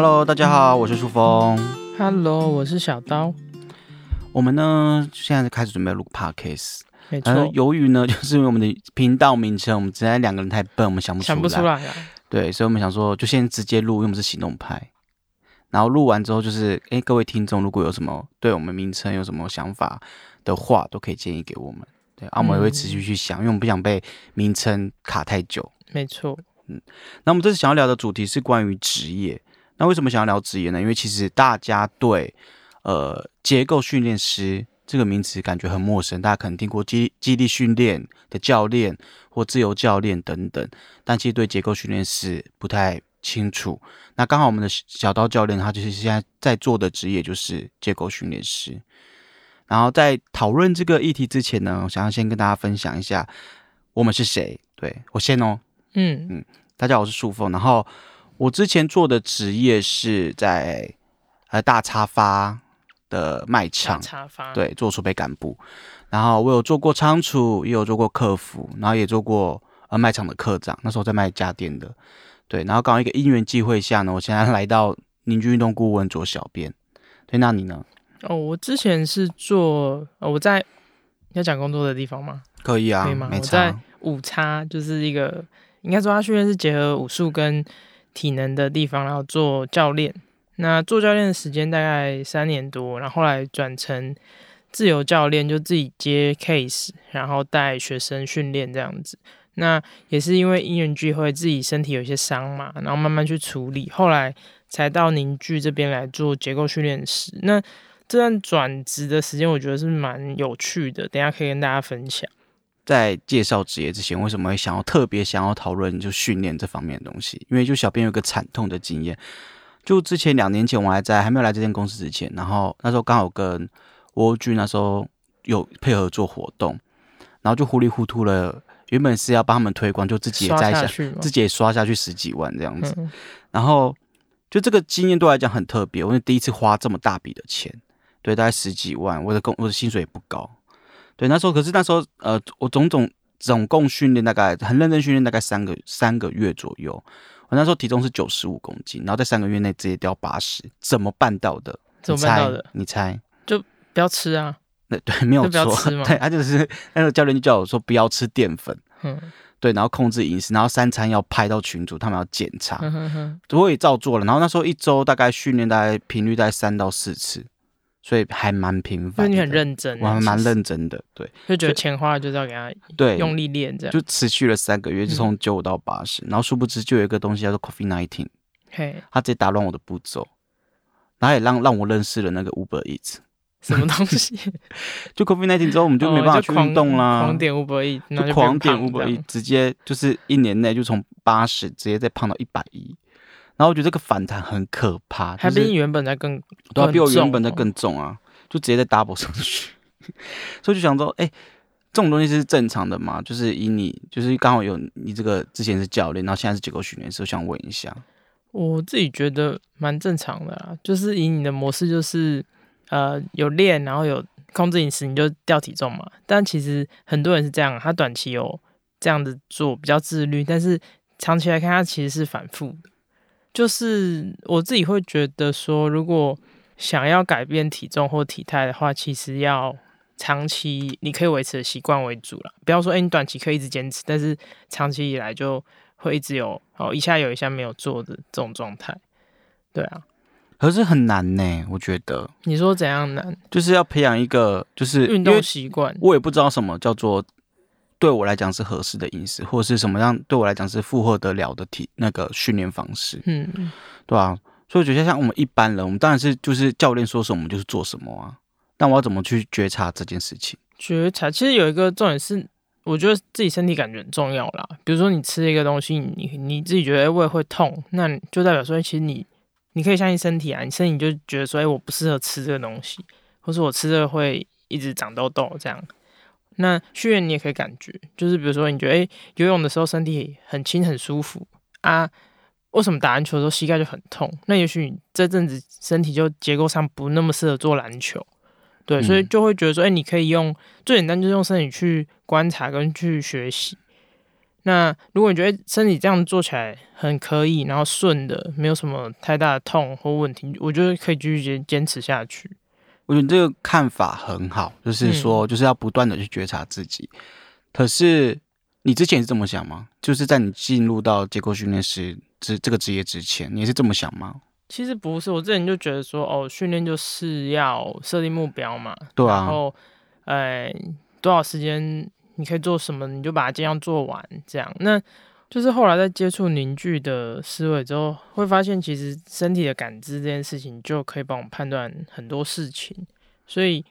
Hello，大家好，我是舒峰。Hello，我是小刀。我们呢现在开始准备录 Podcast，没错，呃，由于呢，就是因为我们的频道名称，我们实在两个人太笨，我们想不出来。想不出来啊。对，所以我们想说，就先直接录，因为我们是行动派。然后录完之后，就是哎，各位听众，如果有什么对我们名称有什么想法的话，都可以建议给我们。对，啊，我们也会持续去想，因为我们不想被名称卡太久。没错，嗯那我们这次想要聊的主题是关于职业。那为什么想要聊职业呢？因为其实大家对呃结构训练师这个名词感觉很陌生，大家可能听过基基地训练的教练或自由教练等等，但其实对结构训练师不太清楚。那刚好我们的小刀教练他就是现在在做的职业就是结构训练师。然后在讨论这个议题之前呢，我想要先跟大家分享一下我们是谁。对我先哦，嗯嗯大家好，我是树凤。然后我之前做的职业是在呃大插发的卖场，插发，，对，做储备干部。然后我有做过仓储，也有做过客服，然后也做过呃卖场的科长。那时候在卖家电的，对。然后刚好一个因缘际会下呢，我现在来到凝聚运动顾问做小编。对，那你呢？哦，我之前是做，呃我在要讲工作的地方吗？可以啊，可以吗没我在差。五叉就是一个，应该说它训练是结合武术跟体能的地方，然后做教练。那做教练的时间大概三年多，然后后来转成自由教练，就自己接 case，然后带学生训练这样子。那也是因为因缘聚会，自己身体有些伤嘛，然后慢慢去处理，后来才到凝聚这边来做结构训练师。那这段转职的时间，我觉得是蛮有趣的，等下可以跟大家分享。在介绍职业之前，为什么会想要特别想要讨论就训练这方面的东西？因为就小编有个惨痛的经验，就之前两年前我还在还没有来这间公司之前，然后那时候刚好跟蜗居那时候有配合做活动，然后就糊里糊涂了，原本是要帮他们推广，就自己也刷摘下，下去嘛，自己也刷下去十几万这样子，嗯，然后就这个经验对我来讲很特别，我是第一次花这么大笔的钱，对，大概十几万，我的工我的薪水也不高，对，那时候可是那时候呃，我总总总共训练大概很认真训练大概三个三个月左右，我那时候体重是九十五公斤，然后在三个月内直接掉八十，怎么办到的？怎么办到的？你猜？就？不要吃啊，对对，没有错对，他就是那个教练就叫我说不要吃淀粉。嗯对，然后控制饮食，然后三餐要拍到群主，他们要检查。哼哼哼，我也照做了，然后那时候一周大概训练大概频率大概三到四次，所以还蛮频繁那。你很认真啊，我还蛮认真的，对就觉得钱花了就是要给他对，用力练这样。就持续了三个月，就嗯从九五到八十、然后殊不知就有一个东西叫做 Coffee nineteen，嘿，他直接打乱我的步骤，然后也让让我认识了那个 Uber Eats。什么东西？就 COVID nineteen 之后，我们就没办法去运动啦，狂点五百亿，然后就狂点变 Uber Eats，直接就是一年内就从八十直接再胖到一百一。然后我觉得这个反弹很可怕，就是还比你原本在更对啊，比我原本在更重啊，就直接在 double 上去，所以就想说，哎、这种东西是正常的嘛？就是以你，就是刚好有你这个之前是教练，然后现在是结构训练师，我想问一下，我自己觉得蛮正常的啦，就是以你的模式，就是呃有练，然后有控制饮食，你就掉体重嘛。但其实很多人是这样，他短期有这样子做比较自律，但是长期来看，他其实是反复的。就是我自己会觉得说，如果想要改变体重或体态的话，其实要长期你可以维持的习惯为主了。不要说，哎、你短期可以一直坚持，但是长期以来就会一直有哦一下有一下没有做的这种状态。对啊，可是很难呢，我觉得你说怎样难？就是要培养一个，就是运动习惯，我也不知道什么叫做对我来讲是合适的饮食，或者是什么样对我来讲是负荷得了的体那个训练方式，嗯，对吧、所以我觉得像我们一般人，我们当然是就是教练说什么我们就是做什么啊。但我要怎么去觉察这件事情？觉察其实有一个重点是，我觉得自己身体感觉很重要啦。比如说你吃一个东西，你你自己觉得哎胃会痛，那你就代表说，其实你你可以相信身体啊，你身体就觉得说，哎，我不适合吃这个东西，或是我吃这个会一直长痘痘这样。那训练你也可以感觉，就是比如说你觉得哎游泳的时候身体很轻很舒服啊，为什么打篮球的时候膝盖就很痛？那也许你这阵子身体就结构上不那么适合做篮球，对，所以嗯就会觉得说，哎、你可以用最简单就是用身体去观察跟去学习。那如果你觉得身体这样做起来很可以，然后顺的，没有什么太大的痛或问题，我觉得可以继续坚坚持下去。我觉得这个看法很好，就是说，就是要不断的去觉察自己。可是你之前是这么想吗？就是在你进入到结构训练师这这个职业之前，你是这么想吗？其实不是，我之前就觉得说，哦，训练就是要设定目标嘛，对啊，然后，呃，多少时间你可以做什么，你就把它尽量做完，这样。那就是后来在接触凝聚的思维之后，会发现其实身体的感知这件事情就可以帮我判断很多事情。所以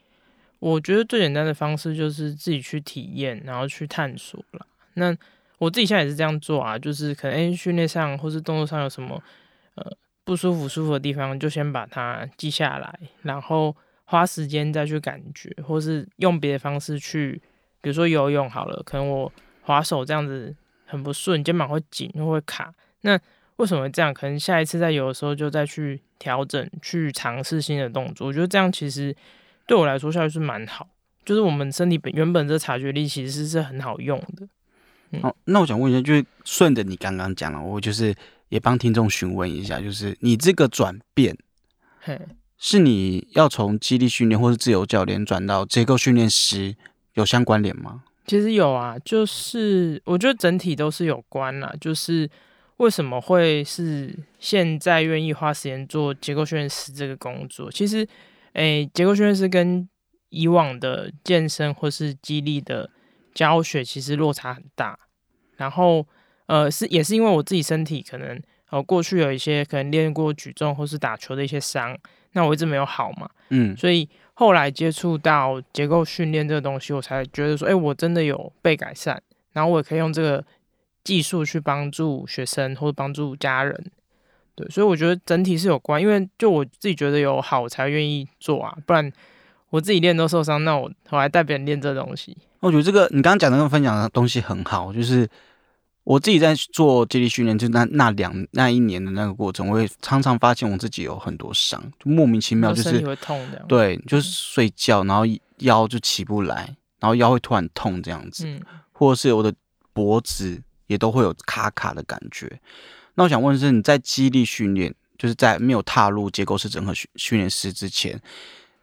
我觉得最简单的方式就是自己去体验，然后去探索了。那我自己现在也是这样做啊，就是可能训练上或是动作上有什么呃不舒服、舒服的地方，就先把它记下来，然后花时间再去感觉，或是用别的方式去，比如说游泳好了，可能我滑手这样子。很不顺，肩膀会紧又会卡。那为什么会这样？可能下一次在游的时候就再去调整，去尝试新的动作。我觉得这样其实对我来说效率是蛮好。就是我们身体本原本这察觉力其实是很好用的。好，那我想问一下，就是顺着你刚刚讲了，我就是也帮听众询问一下，就是你这个转变，嘿，是你要从肌力训练或是自由教练转到结构训练师有相关联吗？其实有啊，就是我觉得整体都是有关啦。就是为什么会是现在愿意花时间做结构训练师这个工作？其实，诶，结构训练师跟以往的健身或是激励的教学其实落差很大。然后，呃，是也是因为我自己身体可能呃过去有一些可能练过举重或是打球的一些伤，那我一直没有好嘛，嗯，所以。后来接触到结构训练这个东西，我才觉得说，哎，我真的有被改善，然后我也可以用这个技术去帮助学生或者帮助家人，对，所以我觉得整体是有关，因为就我自己觉得有好，我才愿意做啊，不然我自己练都受伤，那我我还带别人练这东西。我觉得这个你刚刚讲的那个分享的东西很好，就是。我自己在做接力训练，就那那两那一年的那个过程，我也常常发现我自己有很多伤，就莫名其妙，就是会痛的。对，就是睡觉，然后腰就起不来，然后腰会突然痛这样子，嗯，或者是我的脖子也都会有卡卡的感觉。那我想问的是，你在激励训练，就是在没有踏入结构式整合训训练师之前，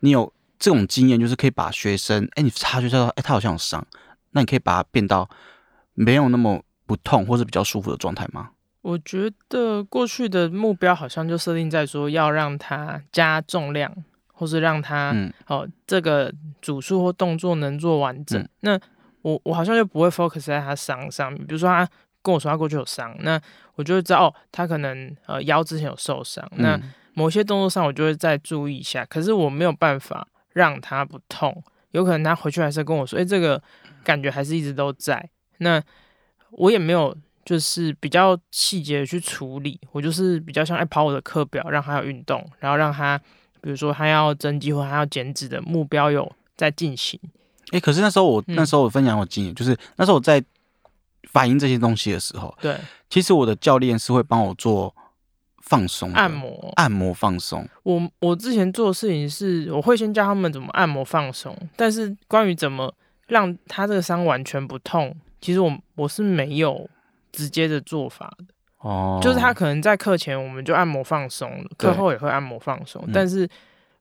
你有这种经验，就是可以把学生，哎，你察觉到，哎，他好像有伤，那你可以把它变到没有那么。不痛或是比较舒服的状态吗？我觉得过去的目标好像就设定在说要让它加重量，或是让它哦这个组数或动作能做完整。那我我好像就不会 focus 在他伤上面。比如说他跟我说他过去有伤，那我就会知道哦，他可能呃腰之前有受伤。那某些动作上我就会再注意一下。可是我没有办法让他不痛，有可能他回去还是跟我说，哎，这个感觉还是一直都在。那我也没有，就是比较细节的去处理。我就是比较像爱跑我的课表，让他有运动，然后让他，比如说他要增肌或他要减脂的目标有在进行。哎，可是那时候我那时候我分享我经验，就是那时候我在反映这些东西的时候，对，其实我的教练是会帮我做放松按摩，按摩放松。我我之前做的事情是，我会先教他们怎么按摩放松，但是关于怎么让他这个伤完全不痛。其实我我是没有直接的做法的哦，就是他可能在课前我们就按摩放松了，课后也会按摩放松，但是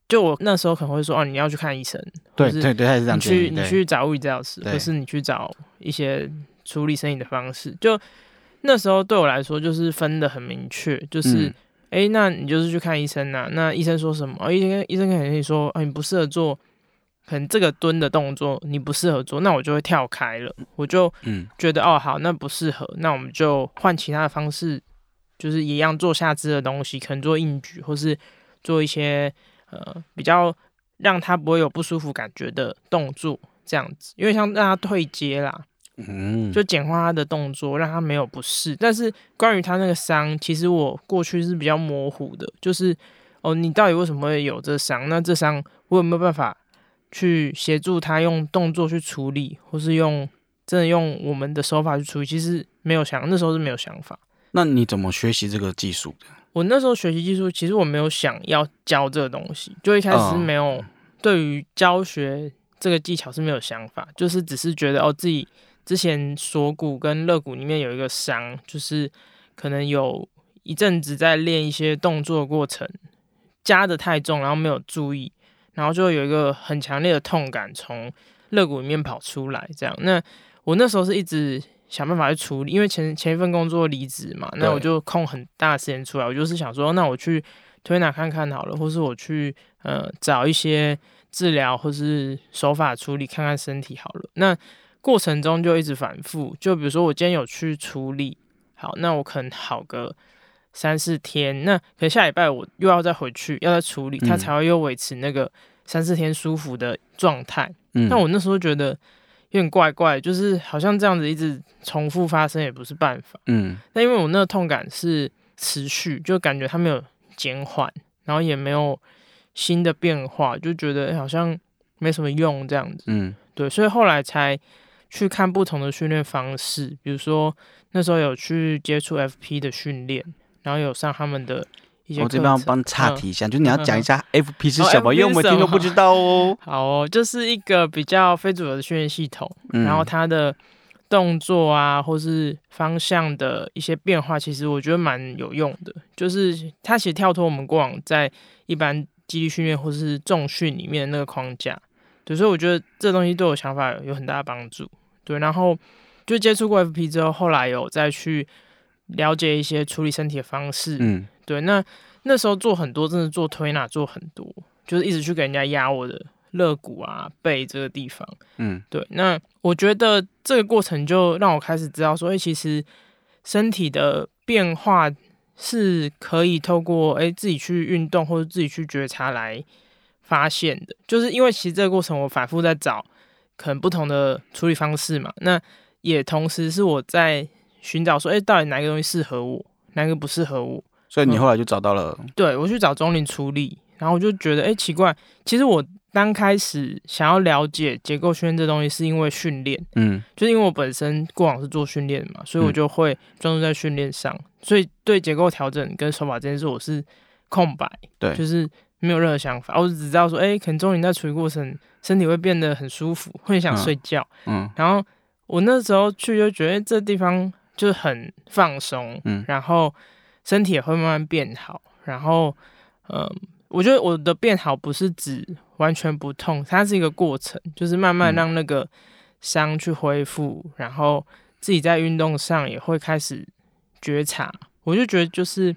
就我那时候可能会说哦，你要去看医生，对对对，还是这样，你去你去找物理治疗师，或是你去找一些处理身体的方式，就那时候对我来说就是分的很明确，就是哎，那你就是去看医生呐，那医生说什么？哦医生医生可能跟你说，啊，你不适合做。可能这个蹲的动作你不适合做，那我就会跳开了，我就觉得哦好，那不适合，那我们就换其他的方式，就是一样做下肢的东西，可能做硬举，或是做一些呃比较让他不会有不舒服感觉的动作，这样子，因为像让他退阶啦，嗯，就简化他的动作，让他没有不适。但是关于他那个伤，其实我过去是比较模糊的，就是哦，你到底为什么会有这伤？那这伤我有没有办法？去协助他用动作去处理，或是用真的用我们的手法去处理，其实没有想，那时候是没有想法。那你怎么学习这个技术的？我那时候学习技术，其实我没有想要教这个东西，就一开始没有对于教学这个技巧是没有想法，就是只是觉得哦自己之前锁骨跟肋骨里面有一个伤，就是可能有一阵子在练一些动作过程，加的太重，然后没有注意，然后就有一个很强烈的痛感从肋骨里面跑出来，这样。那我那时候是一直想办法去处理，因为前前一份工作离职嘛，那我就空很大时间出来，我就是想说，那我去推拿看看好了，或是我去呃找一些治疗或是手法处理看看身体好了。那过程中就一直反复，就比如说我今天有去处理，好，那我可能好个。三四天，那可能下礼拜我又要再回去，要再处理，它才会又维持那个三四天舒服的状态。嗯，那我那时候觉得有点怪怪，就是好像这样子一直重复发生也不是办法。嗯，那因为我那个痛感是持续，就感觉它没有减缓，然后也没有新的变化，就觉得好像没什么用这样子。嗯，对，所以后来才去看不同的训练方式，比如说那时候有去接触 FP 的训练。然后有上他们的一些我这边要帮岔题一下，就是你要讲一下 FP 是什么，因为我们听都不知道哦。好哦，就是一个比较非主流的训练系统，然后它的动作啊，或是方向的一些变化，其实我觉得蛮有用的。就是它其实跳脱我们过往在一般肌力训练或是重训里面的那个框架，对，所以我觉得这东西对我想法有很大的帮助。对，然后就接触过 FP 之后，后来有再去。了解一些处理身体的方式，嗯，对，那那时候做很多，真的做推拿做很多，就是一直去给人家压我的肋骨啊、背这个地方，嗯，对。那我觉得这个过程就让我开始知道说，哎，其实身体的变化是可以透过哎自己去运动或者自己去觉察来发现的。就是因为其实这个过程我反复在找可能不同的处理方式嘛，那也同时是我在。寻找说，哎，到底哪个东西适合我，哪个不适合我？所以你后来就找到了。对，我去找中林处理，然后我就觉得，哎，奇怪，其实我刚开始想要了解结构训练这东西，是因为训练，嗯，就是因为我本身过往是做训练的嘛，所以我就会专注在训练上，所以对结构调整跟手法这件事，我是空白，对，就是没有任何想法，我只知道说，哎，可能中林在处理过程，身体会变得很舒服，会想睡觉，嗯，然后我那时候去就觉得这地方。就是很放松，嗯，然后身体也会慢慢变好，然后，嗯，我觉得我的变好不是指完全不痛，它是一个过程，就是慢慢让那个伤去恢复，然后自己在运动上也会开始觉察，我就觉得就是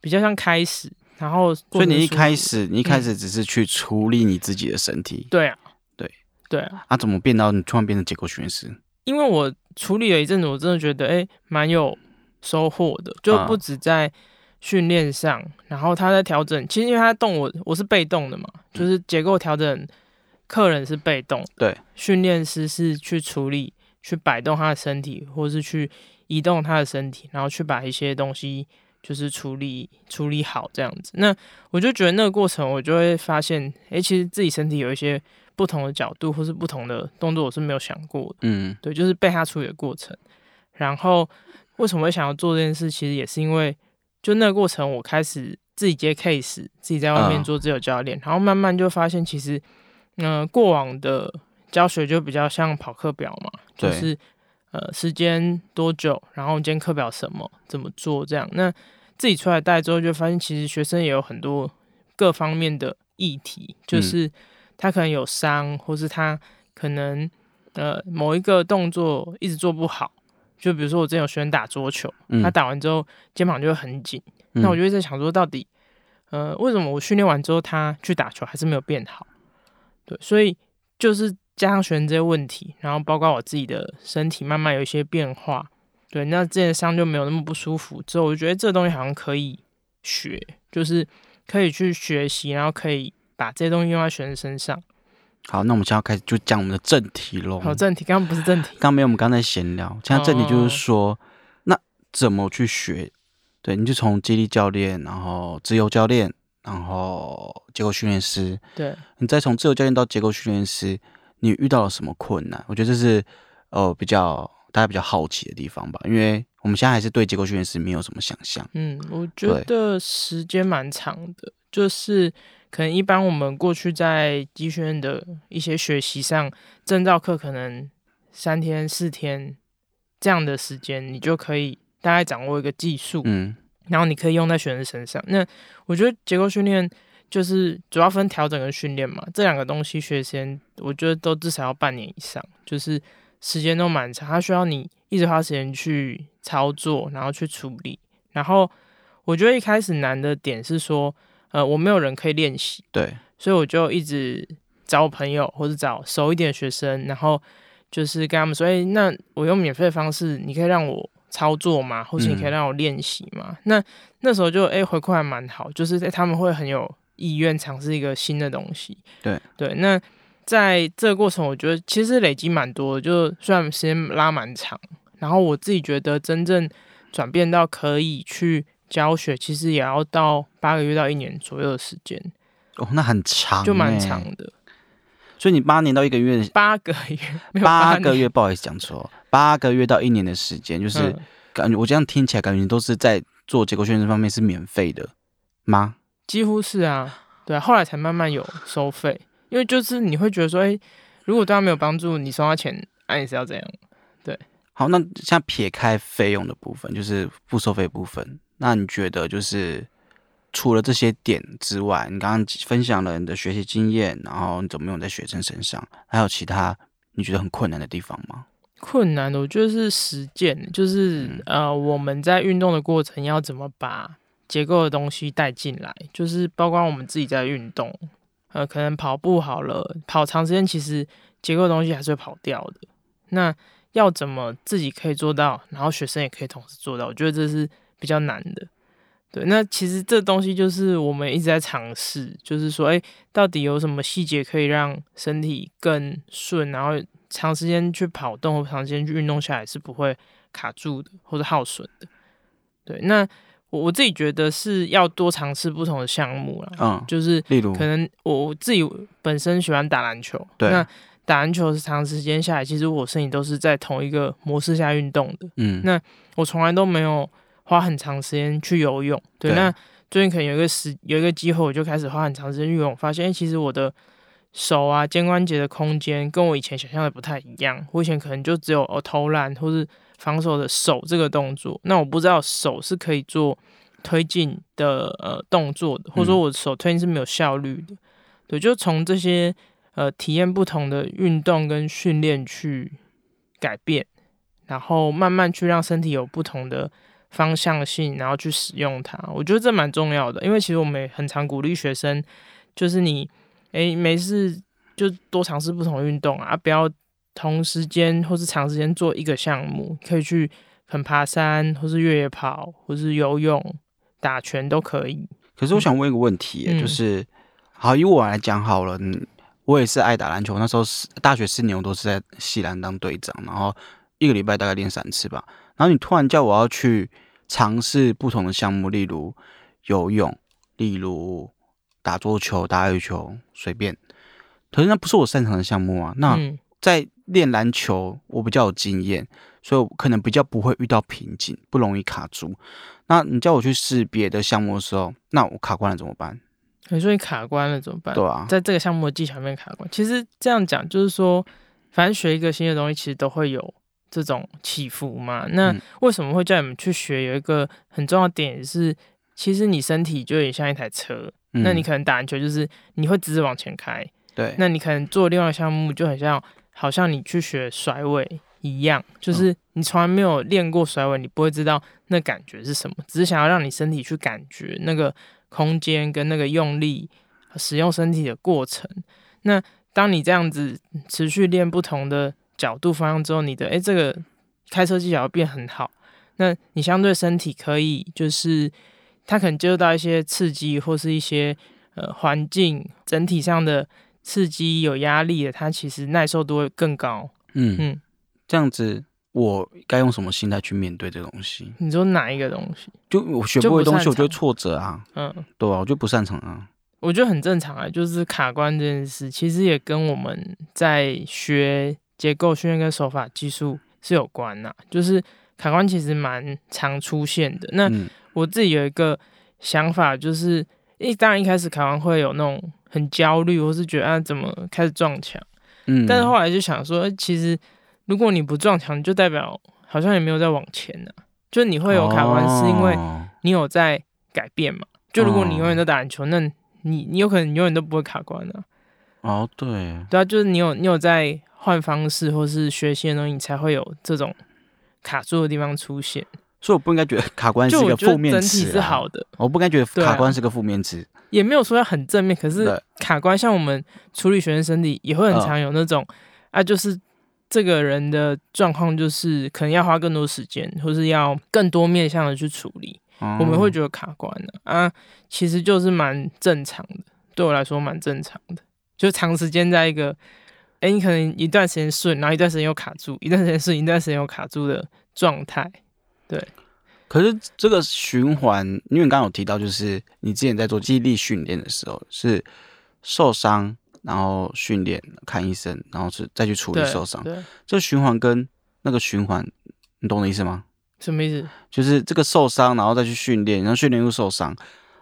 比较像开始，然后，所以你一开始，你一开始只是去处理你自己的身体，对啊，对，对啊，啊，怎么变到你突然变成结构训练师？因为我。处理了一阵子，我真的觉得哎，蛮有收获的，就不止在训练上，然后他在调整。其实因为他动我，我是被动的嘛，就是结构调整，客人是被动，对，训练师是去处理、去摆动他的身体，或是去移动他的身体，然后去把一些东西就是处理处理好这样子。那我就觉得那个过程，我就会发现，哎，其实自己身体有一些。不同的角度或是不同的动作，我是没有想过的。嗯，对，就是被他处理的过程。然后为什么会想要做这件事？其实也是因为，就那个过程，我开始自己接 case，自己在外面做自由教练，然后慢慢就发现，其实，嗯，过往的教学就比较像跑课表嘛，就是呃时间多久，然后今天课表什么，怎么做这样。那自己出来带之后，就发现其实学生也有很多各方面的议题，就是。他可能有伤，或是他可能呃某一个动作一直做不好，就比如说我之前有学员打桌球，他打完之后肩膀就会很紧，那我就在想说，到底呃为什么我训练完之后他去打球还是没有变好？对，所以就是加上学员这些问题，然后包括我自己的身体慢慢有一些变化，对，那这些伤就没有那么不舒服。之后我就觉得这东西好像可以学，就是可以去学习，然后可以。把这些东西用在学生身上。好，那我们现在开始就讲我们的正题喽。好，正题刚刚不是正题，刚没有我们刚才闲聊。现在正题就是说，那怎么去学？对，你就从激励教练，然后自由教练，然后结构训练师。对，你再从自由教练到结构训练师，你遇到了什么困难？我觉得这是呃比较大家比较好奇的地方吧，因为我们现在还是对结构训练师没有什么想象。嗯，我觉得时间蛮长的，就是。可能一般我们过去在机学院的一些学习上，证照课可能三天四天这样的时间，你就可以大概掌握一个技术，嗯然后你可以用在学生身上。那我觉得结构训练就是主要分调整跟训练嘛，这两个东西学时间，我觉得都至少要半年以上，就是时间都蛮长，它需要你一直花时间去操作，然后去处理。然后我觉得一开始难的点是说，呃，我没有人可以练习，对，所以我就一直找我朋友或者找熟一点的学生，然后就是跟他们说，哎、那我用免费的方式，你可以让我操作吗，或是你可以让我练习嘛。那那时候就哎、回馈还蛮好，就是、诶他们会很有意愿尝试一个新的东西。对。对，那在这个过程，我觉得其实累积蛮多的，就虽然时间拉蛮长，然后我自己觉得真正转变到可以去教学，其实也要到八个月到一年左右的时间，哦，那很长，就蛮长。的。所以你八年到一个月，八个月，八个月，不好意思讲错，八个月到一年的时间，就是嗯感觉我这样听起来，感觉你都是在做结构训练方面是免费的吗？几乎是啊，对啊，后来才慢慢有收费，因为就是你会觉得说，哎、如果对他没有帮助，你收他钱，那、你是要怎样？对好，那像撇开费用的部分，就是不收费部分，那你觉得就是除了这些点之外，你刚刚分享了你的学习经验，然后你怎么用在学生身上，还有其他你觉得很困难的地方吗？困难的，我觉得是实践，就是、嗯呃，我们在运动的过程要怎么把结构的东西带进来，就是包括我们自己在运动，呃，可能跑步好了，跑长时间其实结构的东西还是会跑掉的。那要怎么自己可以做到，然后学生也可以同时做到，我觉得这是比较难的。对，那其实这东西就是我们一直在尝试，就是说，哎、到底有什么细节可以让身体更顺，然后长时间去跑动或长时间去运动下来是不会卡住的或者耗损的。对，那我我自己觉得是要多尝试不同的项目啦，嗯，就是例如可能我我自己本身喜欢打篮球，对那打篮球是长时间下来，其实我身体都是在同一个模式下运动的，嗯，那我从来都没有花很长时间去游泳。对，对那最近可能有一个时有一个机会，我就开始花很长时间去游泳，发现其实我的手啊肩关节的空间跟我以前想象的不太一样。我以前可能就只有哦投篮或是防守的手这个动作，那我不知道手是可以做推进的呃动作的，或者说我的手推进是没有效率的。对，就从这些呃体验不同的运动跟训练去改变，然后慢慢去让身体有不同的方向性，然后去使用它。我觉得这蛮重要的，因为其实我们也很常鼓励学生，就是你诶没事就多尝试不同的运动啊，不要同时间或是长时间做一个项目，可以去很爬山，或是越野跑，或是游泳、打拳都可以。可是我想问一个问题就是好以我来讲好了，嗯，我也是爱打篮球，那时候是大学四年我都是在系篮当队长，然后一个礼拜大概练三次吧。然后你突然叫我要去尝试不同的项目，例如游泳，例如打桌球、打羽球，随便。可是那不是我擅长的项目啊。那嗯在练篮球，我比较有经验，所以我可能比较不会遇到瓶颈，不容易卡住。那你叫我去试别的项目的时候，那我卡关了怎么办？你说你卡关了怎么办？对啊，在这个项目的技巧里面卡关。其实这样讲就是说，反正学一个新的东西，其实都会有这种起伏嘛。那嗯为什么会叫你们去学？有一个很重要的点是，其实你身体就有点像一台车，嗯。那你可能打篮球就是你会直直往前开，对，那你可能做另外项目就很像，好像你去学甩尾一样，就是你从来没有练过甩尾，你不会知道那感觉是什么，只是想要让你身体去感觉那个空间跟那个用力使用身体的过程。那当你这样子持续练不同的角度方向之后，你的诶这个开车技巧变很好，那你相对身体可以就是它可能接受到一些刺激或是一些呃环境整体上的刺激有压力的，它其实耐受度会更高。嗯嗯，这样子我该用什么心态去面对这东西？你说哪一个东西？就我学就不不会东西，我就会挫折啊，嗯，对啊，我就不擅长啊。我觉得很正常啊，就是卡关这件事，其实也跟我们在学结构训练跟手法技术是有关呐、就是卡关其实蛮常出现的。那嗯。我自己有一个想法，就是一当然一开始卡关会有那种很焦虑，或是觉得啊怎么开始撞墙，嗯，但是后来就想说，呃其实如果你不撞墙，就代表好像也没有在往前呢、就你会有卡关，是因为哦。你有在改变嘛。就如果你永远都打篮球，那你你有可能永远都不会卡关的、哦，对，对啊，就是你有你有在换方式或是学习的东西，你才会有这种卡住的地方出现。所以我不应该觉得卡关是一个负面觉得整体是好的，我不该觉得卡关是个负面词。也没有说要很正面，可是卡关像我们处理学生身体也会很嗯常有那种、啊，就是这个人的状况就是可能要花更多时间，或是要更多面向的去处理，我我们会觉得卡关的啊，其实就是蛮正常的，对我来说蛮正常的，就长时间在一个，哎、你可能一段时间顺，然后一段时间又卡住，一段时间顺，一段时间又卡住的状态，对可是这个循环，因为你刚刚有提到，就是你之前在做肌力训练的时候是受伤，然后训练看医生，然后是再去处理，受伤。对，这循环跟那个循环，你懂我的意思吗？什么意思？就是这个受伤，然后再去训练，然后训练又受伤，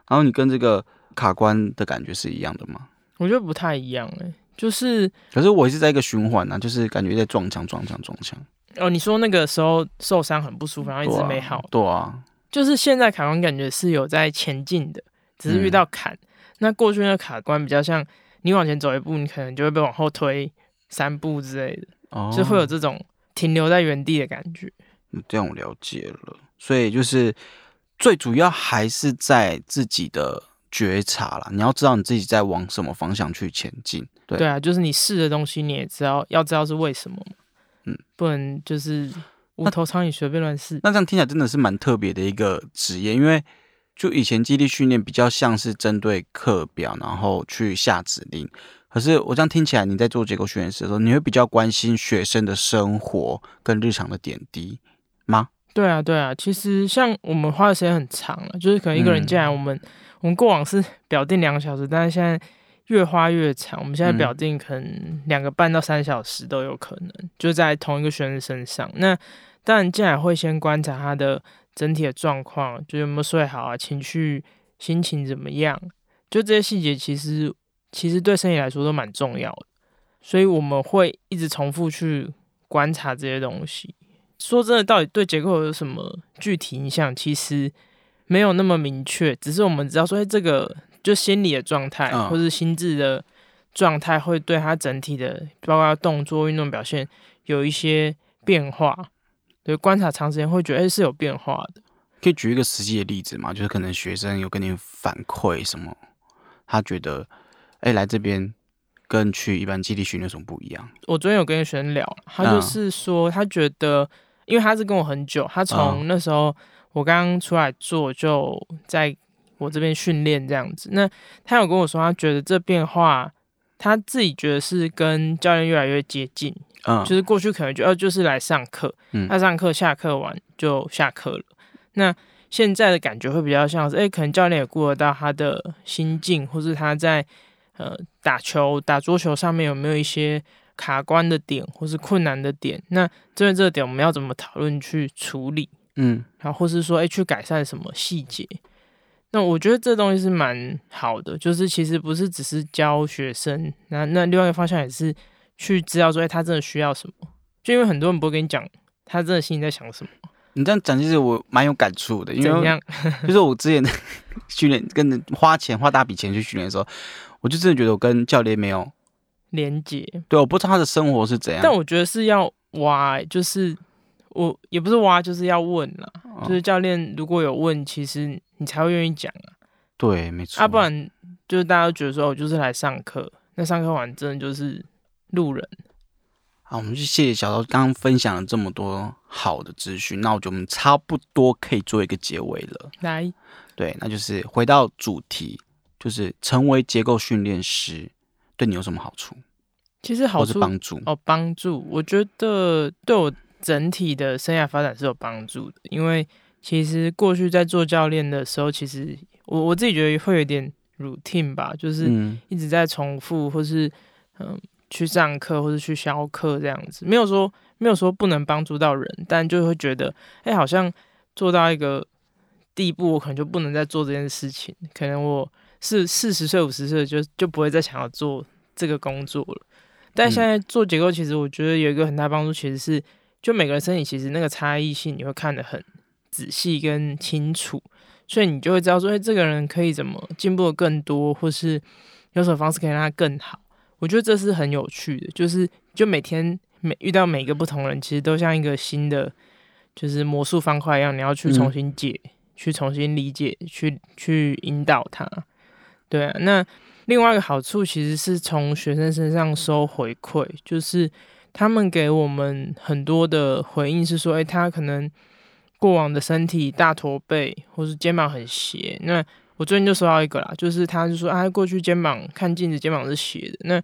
然后你跟这个卡关的感觉是一样的吗？我觉得不太一样哎、就是可是我一直在一个循环呢、啊，就是感觉在撞墙、撞墙、撞墙，哦，你说那个时候受伤很不舒服，然后一直没好，对啊，就是现在卡关感觉是有在前进的，只是遇到坎。那过去那个卡关比较像你往前走一步，你可能就会被往后推三步之类的，哦，就会有这种停留在原地的感觉。嗯这样我了解了。所以就是最主要还是在自己的觉察啦，你要知道你自己在往什么方向去前进。对，对啊，就是你试的东西，你也知道要知道是为什么嘛。嗯，不能就是无头苍蝇随便乱试。那这样听起来真的是蛮特别的一个职业，因为就以前基地训练比较像是针对课表，然后去下指令。可是我这样听起来，你在做结构训练师的时候，你会比较关心学生的生活跟日常的点滴吗？对啊，对啊，其实像我们花的时间很长了，就是可能一个人进来，我们、我们过往是 表定两个小时，但是现在越花越长，我们现在表定可能两个半到三小时都有可能，就在同一个学生身上。那当然进来会先观察他的整体的状况，就有没有睡好啊，情绪、心情怎么样，就这些细节其实其实对生意来说都蛮重要的，所以我们会一直重复去观察这些东西。说真的，到底对结构有什么具体影响？其实没有那么明确，只是我们知道说，哎，这个就心理的状态，嗯或是心智的状态，会对他整体的，包括动作、运动表现有一些变化。对，观察长时间会觉得，哎，是有变化的。可以举一个实际的例子吗？就是可能学生有跟你反馈什么，他觉得，哎、来这边跟去一般基地训练有什么不一样？我昨天有跟学生聊，他嗯就是说，他觉得，因为他是跟我很久，他从那时候我刚刚出来做，就在我这边训练这样子。那他有跟我说，他觉得这变化，他自己觉得是跟教练越来越接近，嗯，就是过去可能就呃就是来上课，嗯他上课下课完就下课了。那现在的感觉会比较像是，哎、可能教练也顾得到他的心境，或是他在呃打球、打桌球上面有没有一些卡关的点，或是困难的点。那针对这个点，我们要怎么讨论去处理？嗯，然后或是说，哎、去改善什么细节？那我觉得这东西是蛮好的，就是其实不是只是教学生，那那另外一个方向也是去知道说，哎、他真的需要什么。就因为很多人不会跟你讲，他真的心里在想什么，你这样讲，其实我蛮有感触的，因为？就是我之前 训练跟人花钱花大笔钱去训练的时候，我就真的觉得我跟教练没有连接。对，我不知道他的生活是怎样。但我觉得是要挖、欸就是我也不是挖，就是要问了。哦就是教练如果有问，其实你才会愿意讲啊，对，没错。啊，不然就是大家都觉得说我就是来上课，那上课完真的就是路人。好，我们就谢谢小刀刚刚分享了这么多好的资讯，那我觉得我们差不多可以做一个结尾了。来，对，那就是回到主题，就是成为结构训练师对你有什么好处，其实好处帮助？哦，帮助，我觉得对我整体的生涯发展是有帮助的，因为其实过去在做教练的时候，其实我我自己觉得会有点 routine 吧，就是嗯。一直在重复，或是嗯去上课，或是去销课这样子，没有说没有说不能帮助到人，但就会觉得，哎、好像做到一个地步，我可能就不能再做这件事情，可能我是四十岁、五十岁就就不会再想要做这个工作了。但现在做结构，其实我觉得有一个很大帮助，其实是就每个人身体其实那个差异性你会看得很仔细跟清楚，所以你就会知道说，哎，这个人可以怎么进步的更多，或是有什么方式可以让他更好。我觉得这是很有趣的，就是就每天每遇到每个不同人，其实都像一个新的就是魔术方块一样，你要去重新解，去重新理解，去去引导他。对啊，那另外一个好处其实是从学生身上收回馈，就是他们给我们很多的回应，是说，诶，他可能过往的身体大驼背，或是肩膀很斜。那我最近就收到一个啦，就是他就说，啊，过去肩膀看镜子肩膀是斜的。那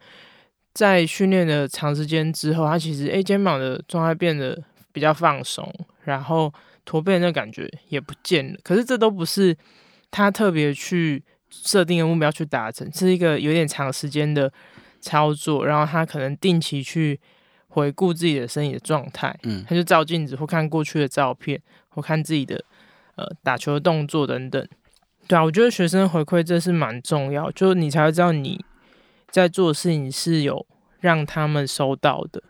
在训练的长时间之后，他其实诶，肩膀的状态变得比较放松，然后驼背那感觉也不见了。可是这都不是他特别去。设定的目标去达成，是一个有点长时间的操作，然后他可能定期去回顾自己的身体的状态，嗯，他就照镜子或看过去的照片，或看自己的呃打球的动作等等。对啊，我觉得学生回馈这是蛮重要，就是你才会知道你在做的事情是有让他们收到的。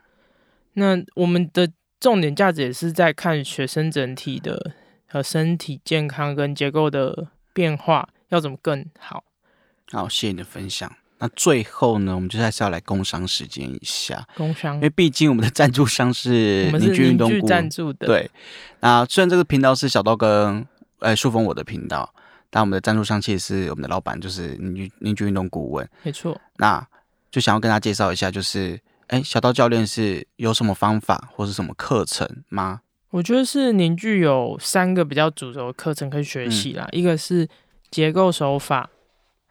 那我们的重点价值也是在看学生整体的和身体健康跟结构的变化。要怎么更好？好，谢谢你的分享。那最后呢，我们就还是要来工商时间一下。工商，因为毕竟我们的赞助商是凝聚运动赞助的。对。那虽然这个频道是小刀跟呃树峰我的频道，但我们的赞助商其实是我们的老板，就是凝聚凝聚运动顾问。没错。那就想要跟大家介绍一下，就是哎，小刀教练是有什么方法或是什么课程吗？我觉得是凝聚有三个比较主轴的课程可以学习啦，一个是。结构手法，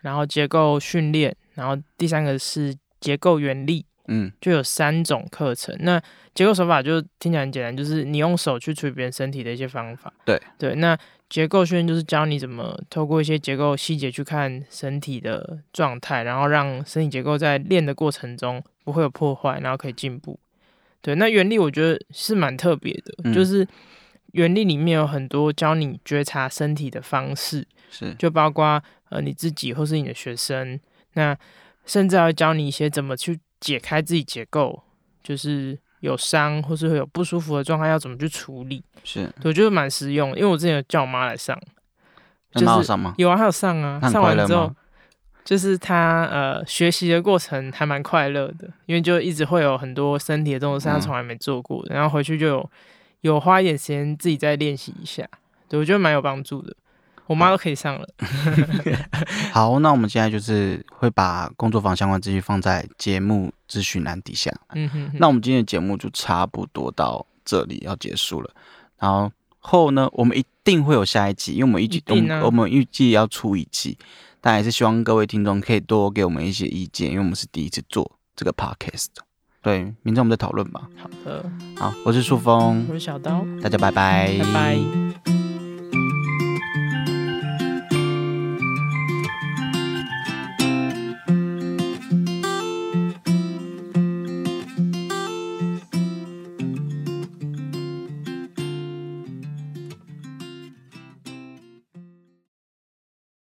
然后结构训练，然后第三个是结构原理，嗯，就有三种课程。那结构手法就听起来很简单，就是你用手去处理别人身体的一些方法。对对，那结构训练就是教你怎么透过一些结构细节去看身体的状态，然后让身体结构在练的过程中不会有破坏，然后可以进步。对，那原理我觉得是蛮特别的，就是原理里面有很多教你觉察身体的方式。是，就包括呃你自己或是你的学生，那甚至还会教你一些怎么去解开自己结构，就是有伤或是会有不舒服的状态要怎么去处理。是，我觉得蛮实用，因为我之前有叫我妈来上，就是上吗？有啊，还有上啊，上完之后，就是他呃学习的过程还蛮快乐的，因为就一直会有很多身体的动作是他从来没做过的，然后回去就有有花一点时间自己再练习一下，对我觉得蛮有帮助的。我妈都可以上了。好，那我们现在就是会把工作坊相关资讯放在节目资讯栏底下。嗯哼。那我们今天的节目就差不多到这里要结束了。然后后呢，我们一定会有下一集，因为我们预计我们我们预计要出一季，但还是希望各位听众可以多给我们一些意见，因为我们是第一次做这个 podcast。对，明天我们再讨论吧。好的。好，我是树峰，我是小刀，大家拜拜，拜拜。